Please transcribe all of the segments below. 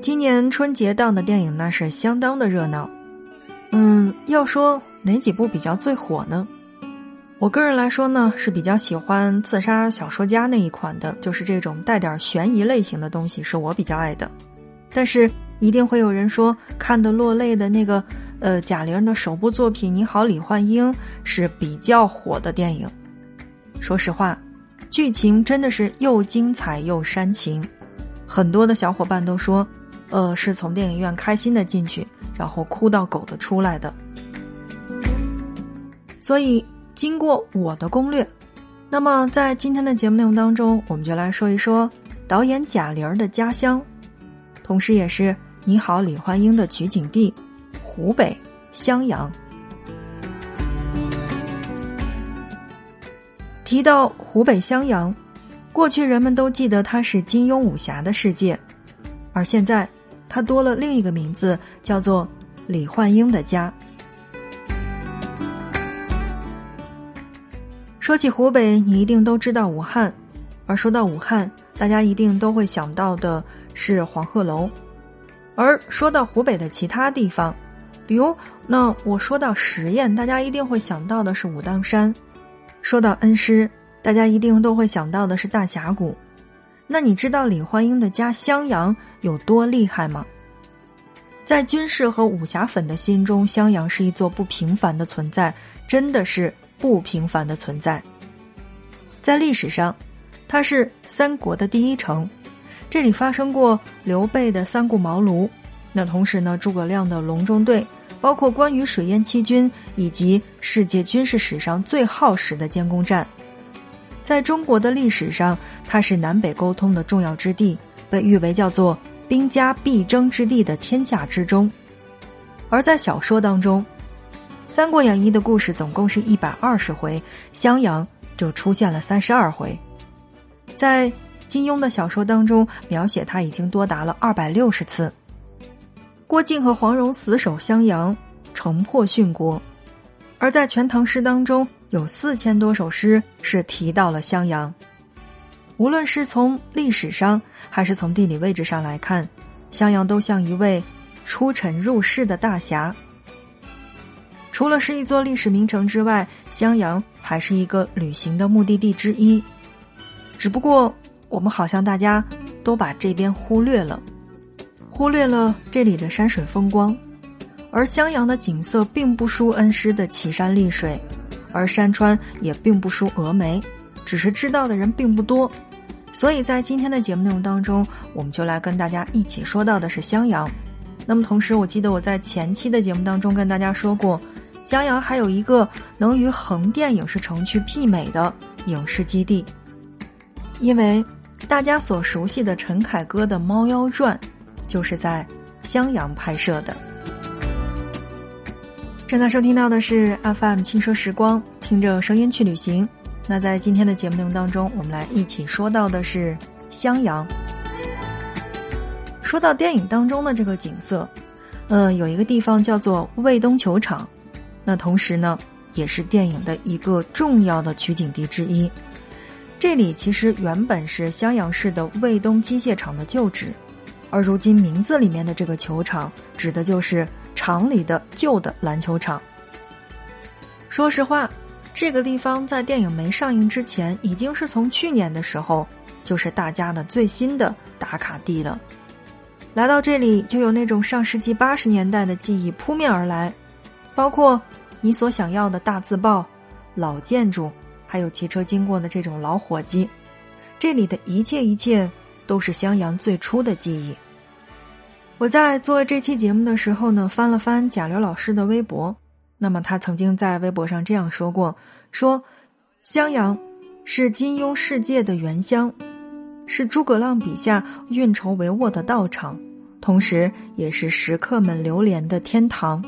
今年春节档的电影那是相当的热闹。嗯，要说哪几部比较最火呢？我个人来说呢，是比较喜欢《刺杀小说家》那一款的，就是这种带点悬疑类型的东西，是我比较爱的。但是一定会有人说，看得落泪的那个，呃，贾玲的首部作品《你好，李焕英》是比较火的电影。说实话，剧情真的是又精彩又煽情，很多的小伙伴都说。呃，是从电影院开心的进去，然后哭到狗的出来的。所以经过我的攻略，那么在今天的节目内容当中，我们就来说一说导演贾玲的家乡，同时也是《你好，李焕英》的取景地——湖北襄阳。提到湖北襄阳，过去人们都记得它是金庸武侠的世界，而现在。它多了另一个名字，叫做李焕英的家。说起湖北，你一定都知道武汉，而说到武汉，大家一定都会想到的是黄鹤楼。而说到湖北的其他地方，比如那我说到十堰，大家一定会想到的是武当山；说到恩施，大家一定都会想到的是大峡谷。那你知道李焕英的家襄阳有多厉害吗？在军事和武侠粉的心中，襄阳是一座不平凡的存在，真的是不平凡的存在。在历史上，它是三国的第一城，这里发生过刘备的三顾茅庐，那同时呢，诸葛亮的隆中对，包括关羽水淹七军，以及世界军事史上最耗时的监工战。在中国的历史上，它是南北沟通的重要之地，被誉为叫做兵家必争之地的天下之中。而在小说当中，《三国演义》的故事总共是一百二十回，襄阳就出现了三十二回。在金庸的小说当中，描写他已经多达了二百六十次。郭靖和黄蓉死守襄阳，城破殉国。而在《全唐诗》当中。有四千多首诗是提到了襄阳，无论是从历史上还是从地理位置上来看，襄阳都像一位出尘入世的大侠。除了是一座历史名城之外，襄阳还是一个旅行的目的地之一。只不过我们好像大家都把这边忽略了，忽略了这里的山水风光，而襄阳的景色并不输恩施的奇山丽水。而山川也并不输峨眉，只是知道的人并不多，所以在今天的节目内容当中，我们就来跟大家一起说到的是襄阳。那么同时，我记得我在前期的节目当中跟大家说过，襄阳还有一个能与横店影视城区媲美的影视基地，因为大家所熟悉的陈凯歌的《猫妖传》，就是在襄阳拍摄的。正在收听到的是 FM 轻奢时光，听着声音去旅行。那在今天的节目内容当中，我们来一起说到的是襄阳。说到电影当中的这个景色，呃，有一个地方叫做卫东球场，那同时呢，也是电影的一个重要的取景地之一。这里其实原本是襄阳市的卫东机械厂的旧址，而如今名字里面的这个球场，指的就是。厂里的旧的篮球场。说实话，这个地方在电影没上映之前，已经是从去年的时候就是大家的最新的打卡地了。来到这里，就有那种上世纪八十年代的记忆扑面而来，包括你所想要的大字报、老建筑，还有骑车经过的这种老伙计。这里的一切一切，都是襄阳最初的记忆。我在做这期节目的时候呢，翻了翻贾刘老师的微博，那么他曾经在微博上这样说过：说襄阳是金庸世界的原乡，是诸葛亮笔下运筹帷幄的道场，同时也是食客们流连的天堂。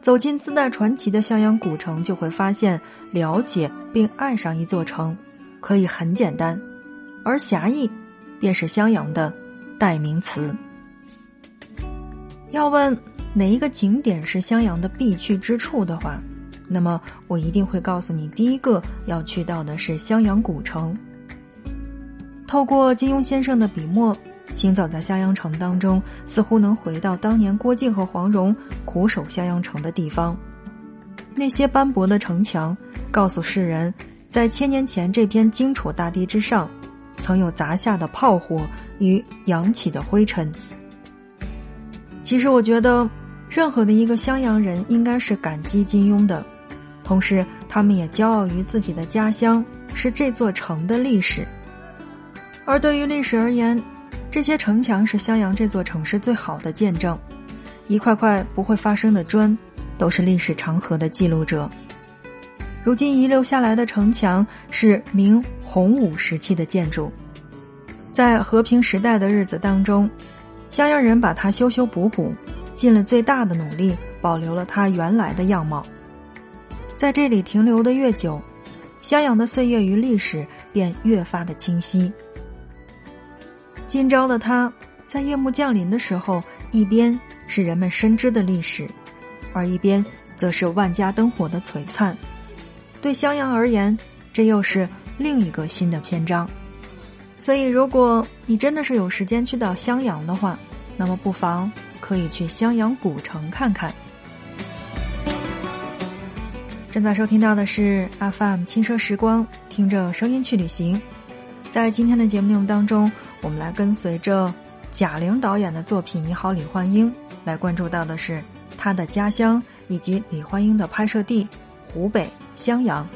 走进自带传奇的襄阳古城，就会发现了解并爱上一座城可以很简单，而侠义便是襄阳的代名词。要问哪一个景点是襄阳的必去之处的话，那么我一定会告诉你，第一个要去到的是襄阳古城。透过金庸先生的笔墨，行走在襄阳城当中，似乎能回到当年郭靖和黄蓉苦守襄阳城的地方。那些斑驳的城墙，告诉世人，在千年前这片荆楚大地之上，曾有砸下的炮火与扬起的灰尘。其实，我觉得，任何的一个襄阳人应该是感激金庸的，同时，他们也骄傲于自己的家乡是这座城的历史。而对于历史而言，这些城墙是襄阳这座城市最好的见证，一块块不会发生的砖。都是历史长河的记录者。如今遗留下来的城墙是明洪武时期的建筑，在和平时代的日子当中，襄阳人把它修修补补，尽了最大的努力，保留了它原来的样貌。在这里停留的越久，襄阳的岁月与历史便越发的清晰。今朝的它，在夜幕降临的时候，一边是人们深知的历史。而一边则是万家灯火的璀璨，对襄阳而言，这又是另一个新的篇章。所以，如果你真的是有时间去到襄阳的话，那么不妨可以去襄阳古城看看。正在收听到的是 FM 轻奢时光，听着声音去旅行。在今天的节目内容当中，我们来跟随着贾玲导演的作品《你好，李焕英》，来关注到的是。她的家乡以及李焕英的拍摄地湖北襄阳。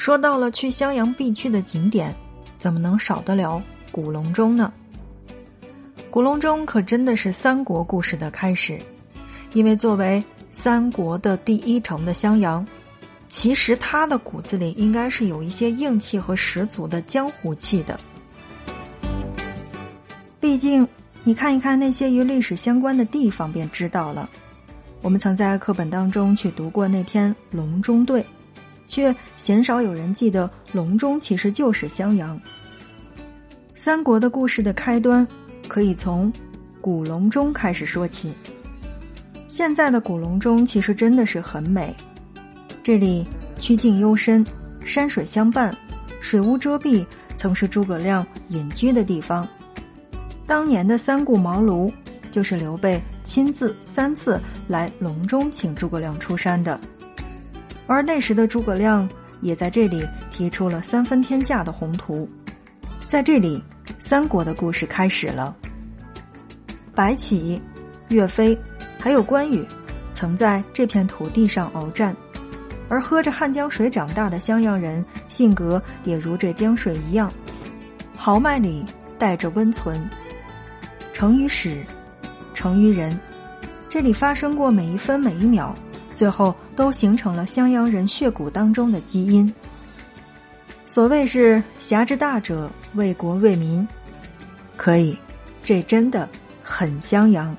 说到了去襄阳必去的景点，怎么能少得了古隆中呢？古隆中可真的是三国故事的开始，因为作为三国的第一城的襄阳，其实它的骨子里应该是有一些硬气和十足的江湖气的，毕竟。你看一看那些与历史相关的地方，便知道了。我们曾在课本当中去读过那篇《隆中对》，却鲜少有人记得隆中其实就是襄阳。三国的故事的开端，可以从古隆中开始说起。现在的古隆中其实真的是很美，这里曲径幽深，山水相伴，水屋遮蔽，曾是诸葛亮隐居的地方。当年的三顾茅庐，就是刘备亲自三次来隆中请诸葛亮出山的，而那时的诸葛亮也在这里提出了三分天下的宏图，在这里，三国的故事开始了。白起、岳飞，还有关羽，曾在这片土地上鏖战，而喝着汉江水长大的襄阳人，性格也如这江水一样，豪迈里带着温存。成于史，成于人，这里发生过每一分每一秒，最后都形成了襄阳人血骨当中的基因。所谓是侠之大者，为国为民，可以，这真的很襄阳。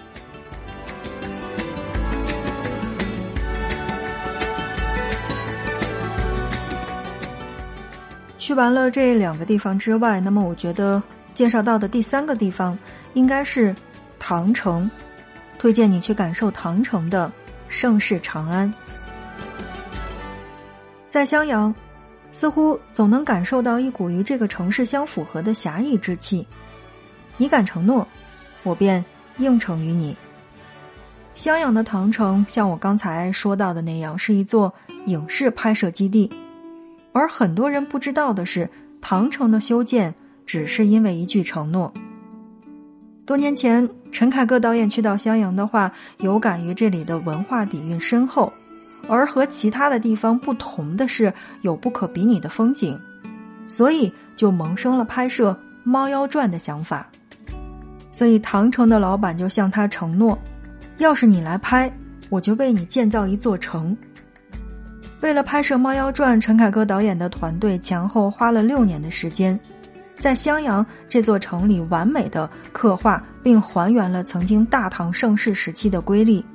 去完了这两个地方之外，那么我觉得。介绍到的第三个地方，应该是唐城，推荐你去感受唐城的盛世长安。在襄阳，似乎总能感受到一股与这个城市相符合的侠义之气。你敢承诺，我便应承于你。襄阳的唐城，像我刚才说到的那样，是一座影视拍摄基地。而很多人不知道的是，唐城的修建。只是因为一句承诺。多年前，陈凯歌导演去到襄阳的话，有感于这里的文化底蕴深厚，而和其他的地方不同的是，有不可比拟的风景，所以就萌生了拍摄《猫妖传》的想法。所以，唐城的老板就向他承诺：“要是你来拍，我就为你建造一座城。”为了拍摄《猫妖传》，陈凯歌导演的团队前后花了六年的时间。在襄阳这座城里，完美的刻画并还原了曾经大唐盛世时期的瑰丽，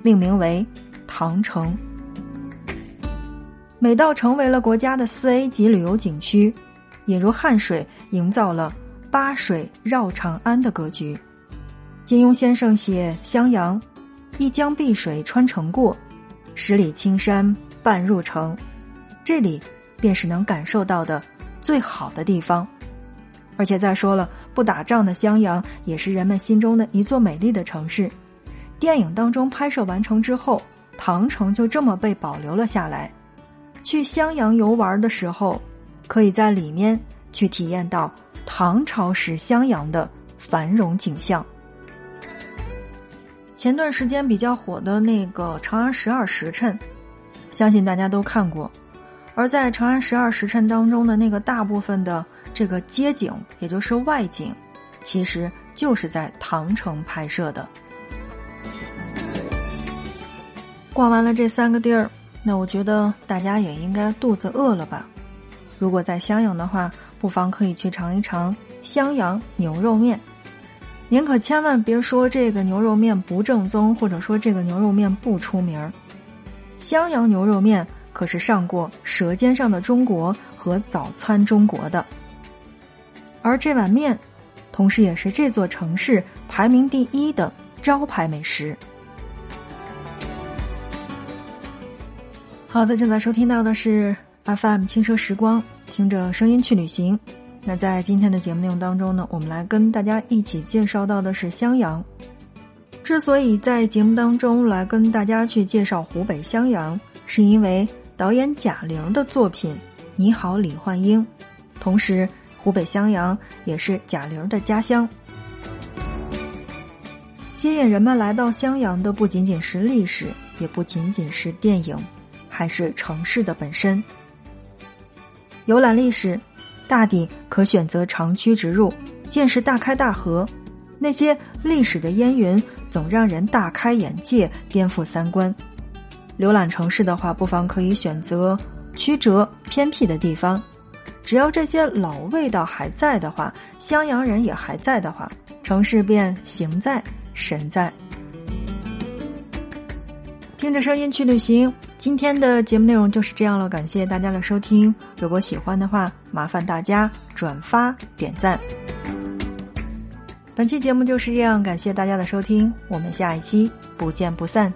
命名为唐城。美到成为了国家的四 A 级旅游景区，也如汉水营造了八水绕长安的格局。金庸先生写襄阳，一江碧水穿城过，十里青山半入城，这里便是能感受到的最好的地方。而且再说了，不打仗的襄阳也是人们心中的一座美丽的城市。电影当中拍摄完成之后，唐城就这么被保留了下来。去襄阳游玩的时候，可以在里面去体验到唐朝时襄阳的繁荣景象。前段时间比较火的那个《长安十二时辰》，相信大家都看过。而在《长安十二时辰》当中的那个大部分的这个街景，也就是外景，其实就是在唐城拍摄的。逛完了这三个地儿，那我觉得大家也应该肚子饿了吧？如果在襄阳的话，不妨可以去尝一尝襄阳牛肉面。您可千万别说这个牛肉面不正宗，或者说这个牛肉面不出名儿。襄阳牛肉面可是上过《舌尖上的中国》和《早餐中国》的，而这碗面，同时也是这座城市排名第一的招牌美食。好的，正在收听到的是 FM 轻奢时光，听着声音去旅行。那在今天的节目内容当中呢，我们来跟大家一起介绍到的是襄阳。之所以在节目当中来跟大家去介绍湖北襄阳，是因为导演贾玲的作品《你好，李焕英》，同时湖北襄阳也是贾玲的家乡。吸引人们来到襄阳的不仅仅是历史，也不仅仅是电影，还是城市的本身。游览历史。大抵可选择长驱直入，见识大开大合。那些历史的烟云总让人大开眼界，颠覆三观。浏览城市的话，不妨可以选择曲折偏僻的地方。只要这些老味道还在的话，襄阳人也还在的话，城市便形在神在。听着声音去旅行。今天的节目内容就是这样了，感谢大家的收听。如果喜欢的话，麻烦大家转发点赞。本期节目就是这样，感谢大家的收听，我们下一期不见不散。